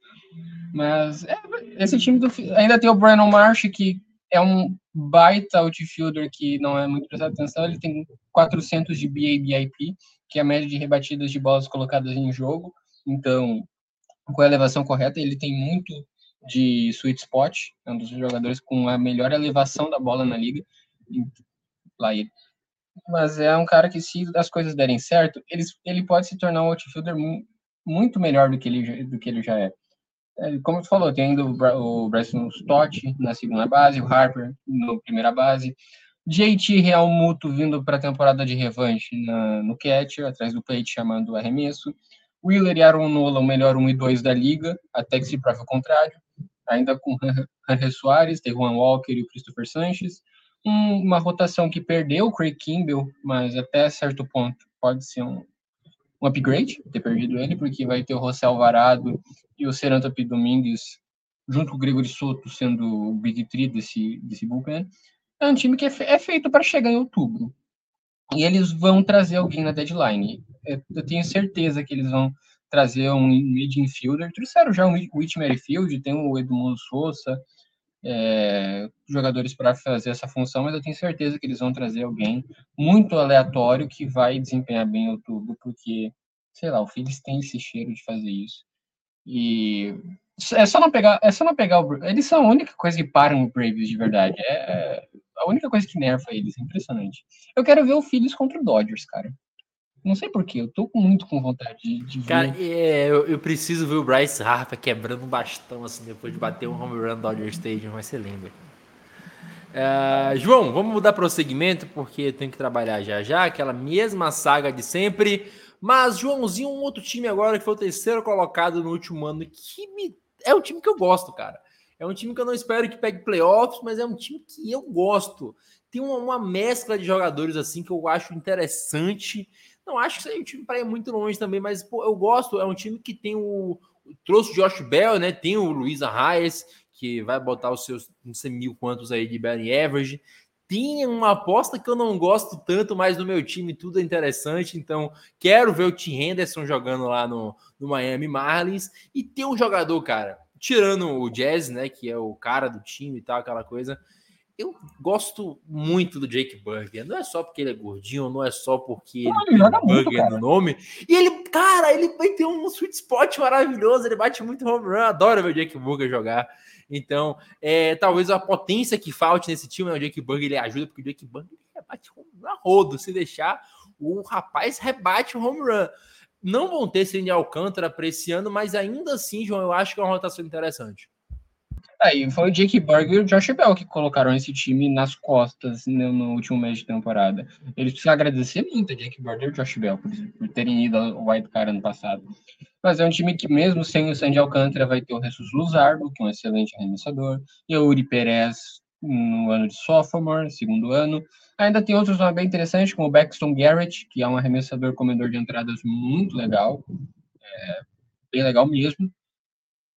Mas é, esse time do, ainda tem o Brandon Marsh, que é um baita outfielder que não é muito prestado atenção. Ele tem 400 de BABIP, que é a média de rebatidas de bolas colocadas em jogo. Então, com a elevação correta, ele tem muito de sweet spot, é um dos jogadores com a melhor elevação da bola na liga. Lá ele. Mas é um cara que, se as coisas derem certo, ele, ele pode se tornar um outfielder muito melhor do que ele, do que ele já é. Como tu falou, tem ainda o Bryson Stott na segunda base, o Harper na primeira base, JT Real Muto vindo para a temporada de revanche na, no catcher, atrás do plate, chamando o arremesso. Wheeler e Aaron Nola, o melhor 1 e 2 da liga, até que se prove o contrário. Ainda com Henry Soares, tem Juan Walker e o Christopher Sanches. Um, uma rotação que perdeu o Craig Kimball, mas até certo ponto pode ser um, um upgrade, ter perdido ele, porque vai ter o José Alvarado e o Seranta P. Domingues, junto com o Gregory Soto, sendo o Big Three desse, desse bullpen. É um time que é, é feito para chegar em outubro. E eles vão trazer alguém na deadline. Eu tenho certeza que eles vão trazer um mid infielder. Trouxeram já o Whit Merrifield, tem o Edmundo Souza, é, jogadores para fazer essa função, mas eu tenho certeza que eles vão trazer alguém muito aleatório que vai desempenhar bem em outubro, porque, sei lá, o Phillies tem esse cheiro de fazer isso. E é só não pegar, é só não pegar o eles são a única coisa que param o Braves de verdade. É a única coisa que nerfa eles, é impressionante. Eu quero ver o Phillies contra o Dodgers, cara. Não sei porquê, eu tô muito com vontade de, de ver. Cara, é, eu, eu, preciso ver o Bryce Harper quebrando um bastão assim depois de bater um home run Dodger Stadium, vai ser lindo. Uh, João, vamos mudar prosseguimento porque tem que trabalhar já já, aquela mesma saga de sempre. Mas, Joãozinho, um outro time agora que foi o terceiro colocado no último ano, que me... é um time que eu gosto, cara. É um time que eu não espero que pegue playoffs, mas é um time que eu gosto. tem uma, uma mescla de jogadores assim que eu acho interessante. Não acho que seja um time para ir muito longe também, mas pô, eu gosto. É um time que tem o. Trouxe o Josh Bell, né? Tem o Luiz Arraes, que vai botar os seus não sei mil quantos aí de batting average. Tem uma aposta que eu não gosto tanto, mas no meu time tudo é interessante. Então, quero ver o Tim Henderson jogando lá no, no Miami Marlins. E tem um jogador, cara, tirando o Jazz, né? Que é o cara do time e tal, aquela coisa. Eu gosto muito do Jake Burger. Não é só porque ele é gordinho, não é só porque ele ele tem muito, Burger cara. no nome. E ele, cara, ele vai ter um sweet spot maravilhoso. Ele bate muito home run. Adoro ver o Jake Burger jogar. Então, é, talvez a potência que falte nesse time, né? o Jake Burger ele ajuda, porque o Jake Burger rebate home rodo. Se deixar, o rapaz rebate home run. Não vão ter Cindy Alcântara para esse ano, mas ainda assim, João, eu acho que é uma rotação interessante. Aí foi o Jake Burger e o Josh Bell que colocaram esse time nas costas no, no último mês de temporada. Eles precisam agradecer muito a Jake Burger e o Josh Bell por, por terem ido ao White Card ano passado. Mas é um time que, mesmo sem o Sandy Alcântara, vai ter o Jesus Luzardo, que é um excelente arremessador, e o Uri Perez no ano de sophomore, segundo ano. Ainda tem outros nomes bem interessantes, como o Baxton Garrett, que é um arremessador comedor de entradas muito legal, é, bem legal mesmo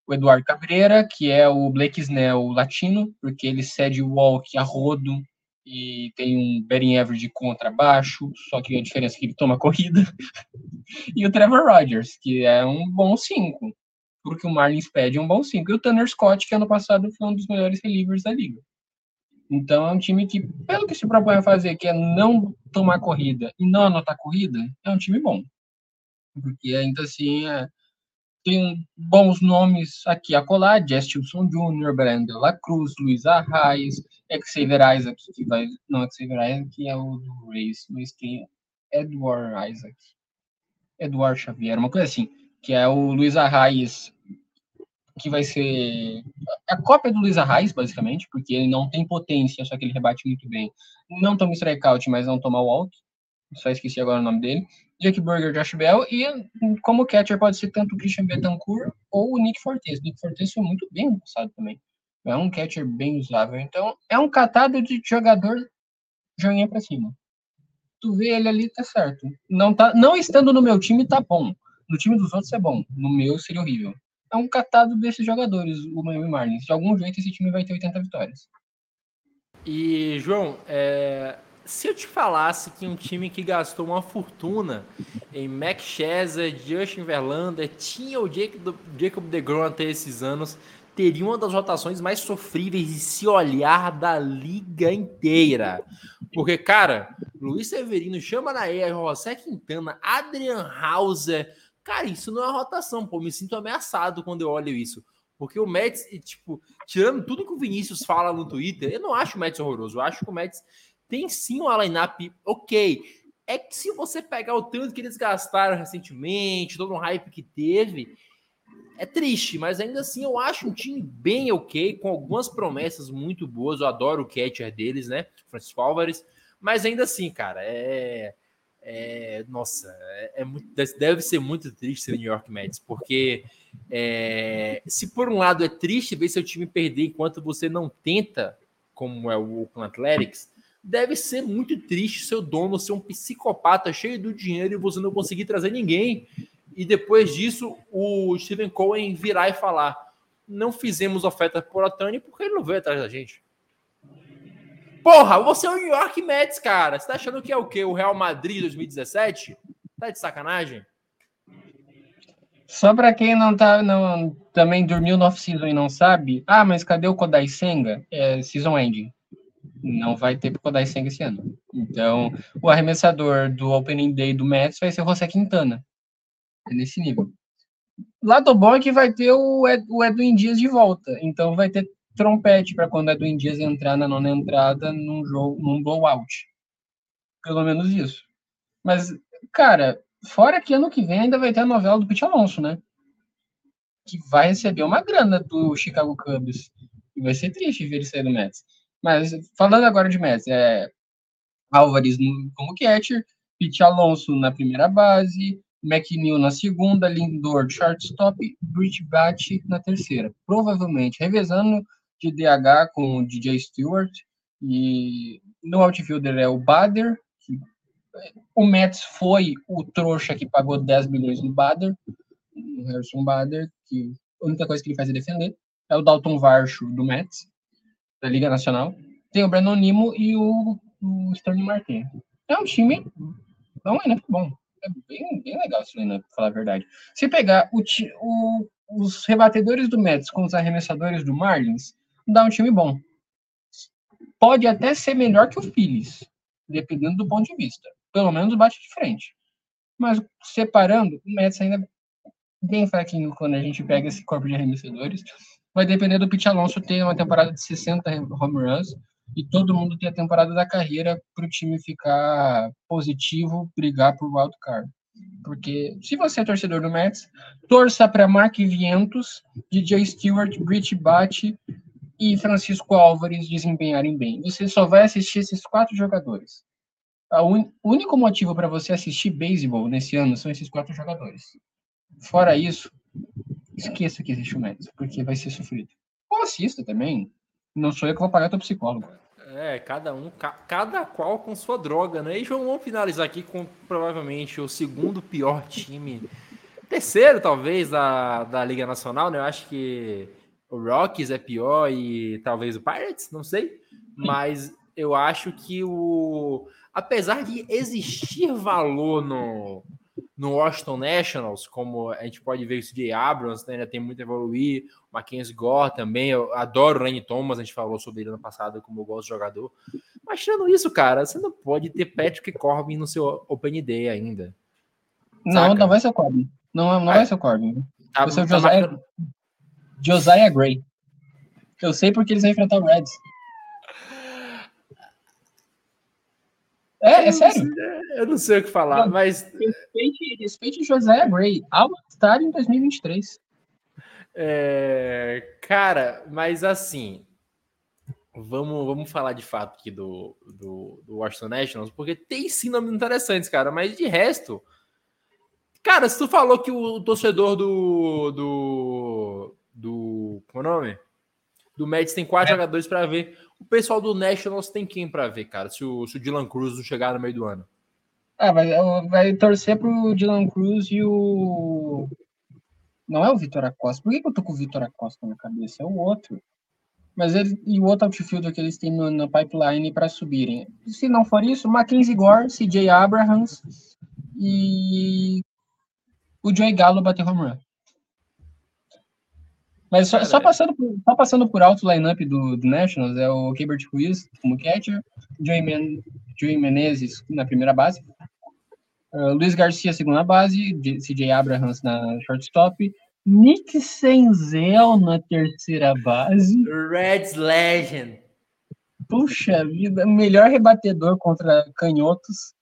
o Eduardo Cabreira, que é o Blake Snell latino, porque ele cede o walk a rodo e tem um betting average contra baixo, só que a diferença é que ele toma corrida. e o Trevor Rogers, que é um bom 5, porque o Marlins pede um bom 5. E o Tanner Scott, que ano passado foi um dos melhores relievers da liga. Então é um time que, pelo que se propõe a fazer, que é não tomar corrida e não anotar corrida, é um time bom. Porque ainda assim é, tem bons nomes aqui a colar, Justin Jr., Brandon La Cruz, Luiz Arraes, Xavier Isaac, que vai. Não, Xavier Isaac que é o do Race, mas é Edward Isaac. Eduardo Xavier, uma coisa assim, que é o Luiz Arraes, que vai ser a cópia do Luiz Arraes, basicamente, porque ele não tem potência, só que ele rebate muito bem. Não toma strikeout, mas não toma walk. Só esqueci agora o nome dele. Jake Burger, Josh Bell, e como catcher pode ser tanto o Christian Betancourt ou o Nick Fortes. Nick Fortes foi muito bem passado também. É um catcher bem usável. Então, é um catado de jogador joinha pra cima. Tu vê ele ali, tá certo. Não, tá, não estando no meu time, tá bom. No time dos outros é bom. No meu seria horrível. É um catado desses jogadores, o Miami Marlins. De algum jeito, esse time vai ter 80 vitórias. E, João, é, se eu te falasse que um time que gastou uma fortuna em Max Scherzer, Justin Verlander, tinha o Jacob, DeGrom até esses anos, teria uma das rotações mais sofríveis de se olhar da liga inteira. Porque, cara, Luiz Severino, Chama Nair, José Quintana, Adrian Hauser, cara, isso não é rotação, pô, me sinto ameaçado quando eu olho isso. Porque o Mets, tipo, tirando tudo que o Vinícius fala no Twitter, eu não acho o Mets horroroso, eu acho que o Mets tem sim uma line-up ok. É que se você pegar o tanto que eles gastaram recentemente, todo o hype que teve, é triste, mas ainda assim eu acho um time bem ok, com algumas promessas muito boas. Eu adoro o catcher deles, né? Francisco Álvares. Mas ainda assim, cara, é. é nossa, é, é muito, deve ser muito triste ser New York Mets, porque é, se por um lado é triste ver seu time perder enquanto você não tenta, como é o Oakland Athletics, deve ser muito triste seu dono ser um psicopata cheio do dinheiro e você não conseguir trazer ninguém. E depois disso, o Steven Cohen virar e falar: não fizemos oferta por Otani porque ele não veio atrás da gente. Porra, você é o New York Mets, cara. Você tá achando que é o quê? O Real Madrid 2017? Tá de sacanagem? Só para quem não tá, não, também dormiu no off-season e não sabe, ah, mas cadê o Kodai Senga? É season ending. Não vai ter Kodai Senga esse ano. Então, o arremessador do Opening Day do Mets vai ser o José Quintana. É nesse nível. Lado bom é que vai ter o, Ed, o Edwin Dias de volta. Então vai ter trompete para quando o Edwin Dias entrar na nona entrada num jogo, num blowout. Pelo menos isso. Mas, cara, fora que ano que vem ainda vai ter a novela do Pete Alonso, né? Que vai receber uma grana do Chicago Cubs. E vai ser triste ver ele sair do Mets. Mas, falando agora de Mets, é Álvares como catcher, Pete Alonso na primeira base, McNeil na segunda, Lindor shortstop, Bridge Bat na terceira. Provavelmente revezando de DH com o DJ Stewart E no outfielder é o Bader, que o Mets foi o trouxa que pagou 10 milhões no Bader, o Harrison Bader, que a única coisa que ele faz é defender. É o Dalton Varsho do Mets, da Liga Nacional. Tem o Brandon Nimo e o, o Sterling Martin. É um time, é um lineup bom. É bem, bem legal esse lineup, pra falar a verdade. Se pegar o, o, os rebatedores do Mets com os arremessadores do Marlins, dá um time bom. Pode até ser melhor que o Phillies, dependendo do ponto de vista. Pelo menos bate de frente. Mas separando, o Mets ainda é bem fraquinho quando a gente pega esse corpo de arremessadores. Vai depender do Pete Alonso ter uma temporada de 60 home runs e todo mundo ter a temporada da carreira para o time ficar positivo, brigar por wild card. Porque se você é torcedor do Mets, torça para Mark Vientos, DJ Stewart, Rich Bate e Francisco Álvares desempenharem bem. Você só vai assistir esses quatro jogadores. O único motivo para você assistir beisebol nesse ano são esses quatro jogadores. Fora isso, esqueça que existe o Mets, porque vai ser sofrido. Ou assista também. Não sou eu que vou pagar teu psicólogo. É, cada um, ca, cada qual com sua droga, né? E vamos finalizar aqui com provavelmente o segundo pior time, terceiro talvez da, da Liga Nacional, né? Eu acho que o Rockies é pior e talvez o Pirates, não sei, mas eu acho que o apesar de existir valor no no Washington Nationals, como a gente pode ver o CJ Abrams, né, ainda tem muito a evoluir, o Mackenzie Gore também, eu adoro o Randy Thomas, a gente falou sobre ele ano passado, como eu gosto de jogador. Mas tirando isso, cara, você não pode ter Patrick Corbin no seu Open Day ainda. Não, Saca? não vai ser o Corbin. Não, não vai ser o Corbin. Tá, vai ser o tá Josiah. Josiah Gray. Eu sei porque eles vão enfrentar o Reds. É, é sério. eu não sei o que falar, não, mas. Respeite, respeite José Gray, ao estar em 2023. É, cara, mas assim. Vamos, vamos falar de fato aqui do, do, do Washington Nationals, porque tem sim nomes interessantes, cara, mas de resto. Cara, se tu falou que o torcedor do. do. do. Como é o nome? Do Mets tem quatro é. jogadores para ver. O pessoal do Nationals tem quem para ver, cara, se o, se o Dylan Cruz não chegar no meio do ano? Ah, vai, vai torcer pro Dylan Cruz e o. Não é o Vitor Acosta. Por que, que eu tô com o Vitor Acosta na cabeça? É o outro. Mas ele e o outro outfielder que eles têm no, no pipeline para subirem. Se não for isso, Mackenzie Gore, CJ Abrahams e o Joey Gallo bater home run. Mas só, só, passando, por, só passando por alto o lineup do, do Nationals, é o Kibert Ruiz como catcher, Joey, Men, Joey Menezes na primeira base, uh, Luiz Garcia segunda base, CJ Abrahams na shortstop, Nick Senzel na terceira base. Reds Legend. Puxa vida, melhor rebatedor contra canhotos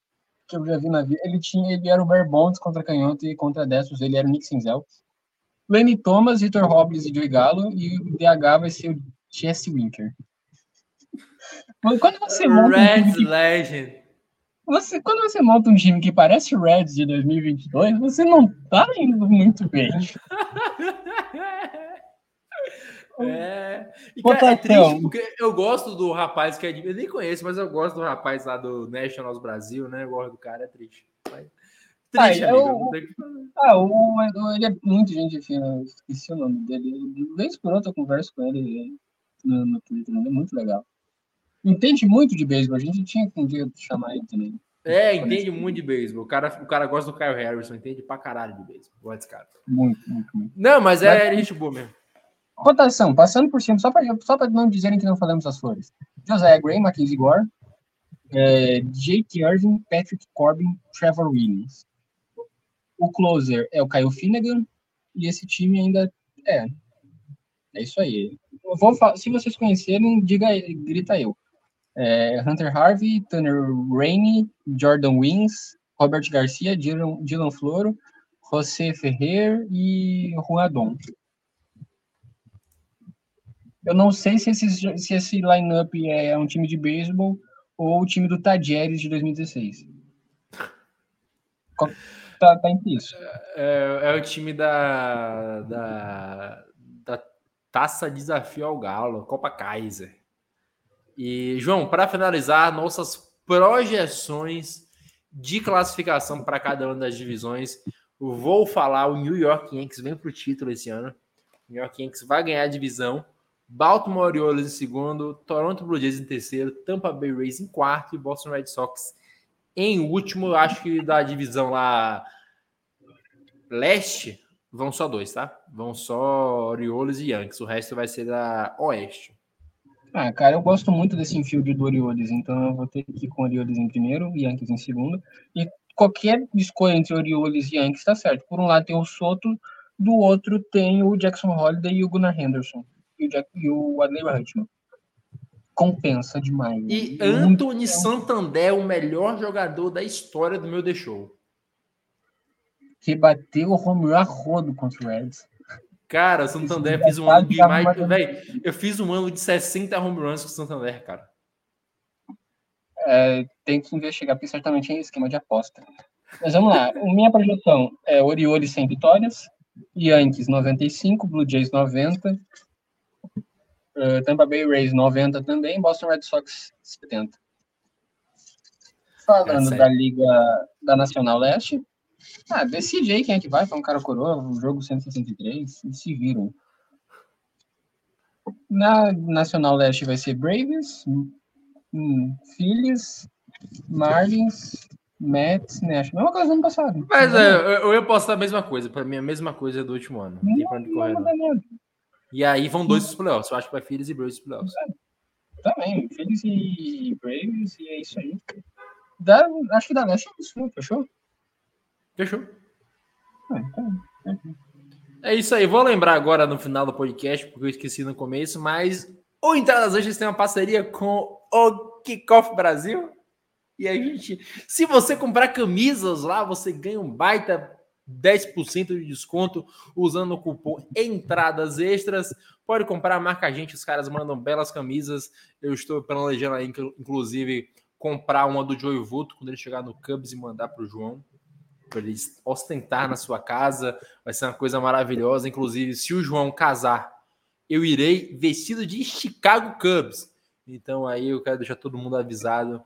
que eu já vi na vida. Ele tinha, ele era o Bear Bonds contra canhoto e contra destros, ele era o Nick Senzel. Lenny Thomas, Victor Robles e Joey Gallo, e o DH vai ser o Jesse Winker. Quando você monta Reds um que... Legend. Você, quando você monta um time que parece o Reds de 2022, você não tá indo muito bem. É. E, cara, é triste porque eu gosto do rapaz que é. Eu nem conheço, mas eu gosto do rapaz lá do Nationals Brasil, né? Eu gosto do cara, é triste. Mas... Triste, ah, amigo, eu, ah, o, ele é muito gente fina, esqueci o nome dele. Vez por outra eu converso com ele no, no Twitter, ele é muito legal. Entende muito de beisebol, a gente tinha que um dia chamar ele também. É, entende muito de beisebol. O cara, o cara gosta do Kyle Harrison, entende pra caralho de beisebol. Gosta desse cara. Muito, muito, muito. Não, mas é mas, gente boa mesmo. Rotação, passando por cima, só para só pra não dizerem que não falamos as flores. José Gray, Mackenzie Gore, é, Jake Irving, Patrick Corbin, Trevor Williams. O closer é o Kyle Finnegan e esse time ainda é. É isso aí. Eu vou, se vocês conhecerem, diga, grita eu. É, Hunter Harvey, Tanner Rainey, Jordan Wings, Robert Garcia, Dylan, Dylan Floro, José Ferrer e Ruadon. Eu não sei se esse, se esse lineup é um time de beisebol ou o time do Tadieres de 2016 tá, tá em isso. É, é, o time da, da, da Taça Desafio ao Galo, Copa Kaiser. E, João, para finalizar, nossas projeções de classificação para cada uma das divisões, vou falar: o New York Yankees vem para o título esse ano. O New York Yankees vai ganhar a divisão. Baltimore Orioles em segundo, Toronto Blue Jays em terceiro, Tampa Bay Rays em quarto e Boston Red Sox em último. Acho que da divisão lá leste vão só dois, tá? Vão só Orioles e Yankees. O resto vai ser da oeste. Ah, cara, eu gosto muito desse infield do Orioles, então eu vou ter que ir com Orioles em primeiro e Yankees em segundo. E qualquer escolha entre Orioles e Yankees tá certo. Por um lado tem o Soto, do outro tem o Jackson Holiday e o Gunnar Henderson. E o, Jack, e o Adley Rutschman. Compensa demais. E Anthony Santander, o melhor jogador da história do meu The Show. Que bateu o home run rodo contra o Reds. Cara, o Santander fez um ano de mais. Véio, eu fiz um ano de 60 home runs com o Santander, cara. É, tem que investigar, porque certamente é esquema de aposta. Mas vamos lá. Minha projeção é Orioles 100 vitórias, Yankees 95, Blue Jays 90, uh, Tampa Bay Rays 90 também, Boston Red Sox 70. Falando é da Liga da Nacional Leste, ah, decide aí quem é que vai, para um cara coroa, o jogo 163, eles se viram. Na Nacional Leste vai ser Braves, hum, Phillies, Marlins, Mets, Nash. Mesma coisa do ano passado. Mas é, eu, eu ia postar a mesma coisa. Para mim, a mesma coisa do último ano. Não, não, não, não, E aí vão dois dos playoffs. Eu acho que vai Phillies e Braves playoffs. É, também, Phillies e Braves, e é isso aí. Da, acho que da Leste é isso, né? Fechou? Fechou. Ah, então, é isso aí. Vou lembrar agora no final do podcast, porque eu esqueci no começo, mas o Entradas Anjos tem uma parceria com o Kickoff Brasil. E a gente, se você comprar camisas lá, você ganha um baita 10% de desconto usando o cupom Entradas Extras. Pode comprar, marca a gente, os caras mandam belas camisas. Eu estou planejando aí, inclusive, comprar uma do Joey Vuto quando ele chegar no Cubs e mandar para o João para ele ostentar na sua casa. Vai ser uma coisa maravilhosa. Inclusive, se o João casar, eu irei vestido de Chicago Cubs. Então aí eu quero deixar todo mundo avisado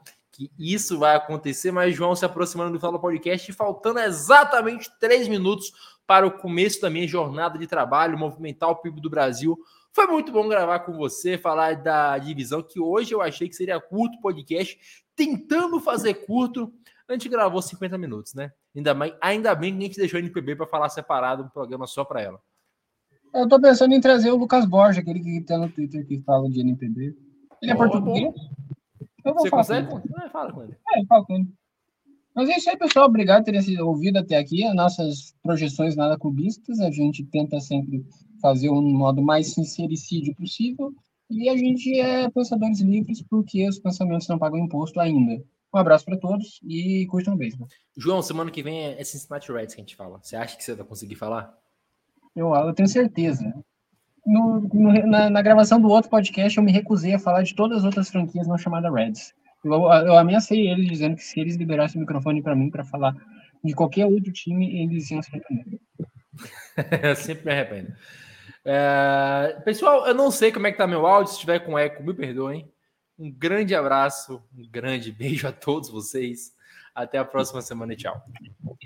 que isso vai acontecer. Mas João se aproximando do Fala Podcast, faltando exatamente três minutos para o começo da minha jornada de trabalho, movimentar o PIB do Brasil. Foi muito bom gravar com você, falar da divisão que hoje eu achei que seria curto podcast, tentando fazer curto, a gente gravou 50 minutos, né? Ainda bem, ainda bem que a gente deixou a NPB para falar separado um programa só para ela. Eu tô pensando em trazer o Lucas Borges, aquele que tá no Twitter que fala de NPB. Ele é português? Você consegue? Com é, fala com ele. É, fala com ele. Mas é isso aí, pessoal. Obrigado por terem ouvido até aqui. As nossas projeções nada clubistas. A gente tenta sempre fazer um modo mais sincericídio possível. E a gente é pensadores livres porque os pensamentos não pagam imposto ainda. Um abraço para todos e curtam o beisebol. João, semana que vem é Cincinnati Reds que a gente fala. Você acha que você vai conseguir falar? Eu, eu tenho certeza. No, no, na, na, gravação do outro podcast, eu me recusei a falar de todas as outras franquias não chamada Reds. Eu, eu ameacei eles dizendo que se eles liberassem o microfone para mim para falar de qualquer outro time, eles iam se arrepender. eu sempre me arrependo. É, pessoal, eu não sei como é que tá meu áudio. Se estiver com eco, me perdoem. Um grande abraço, um grande beijo a todos vocês. Até a próxima semana e tchau.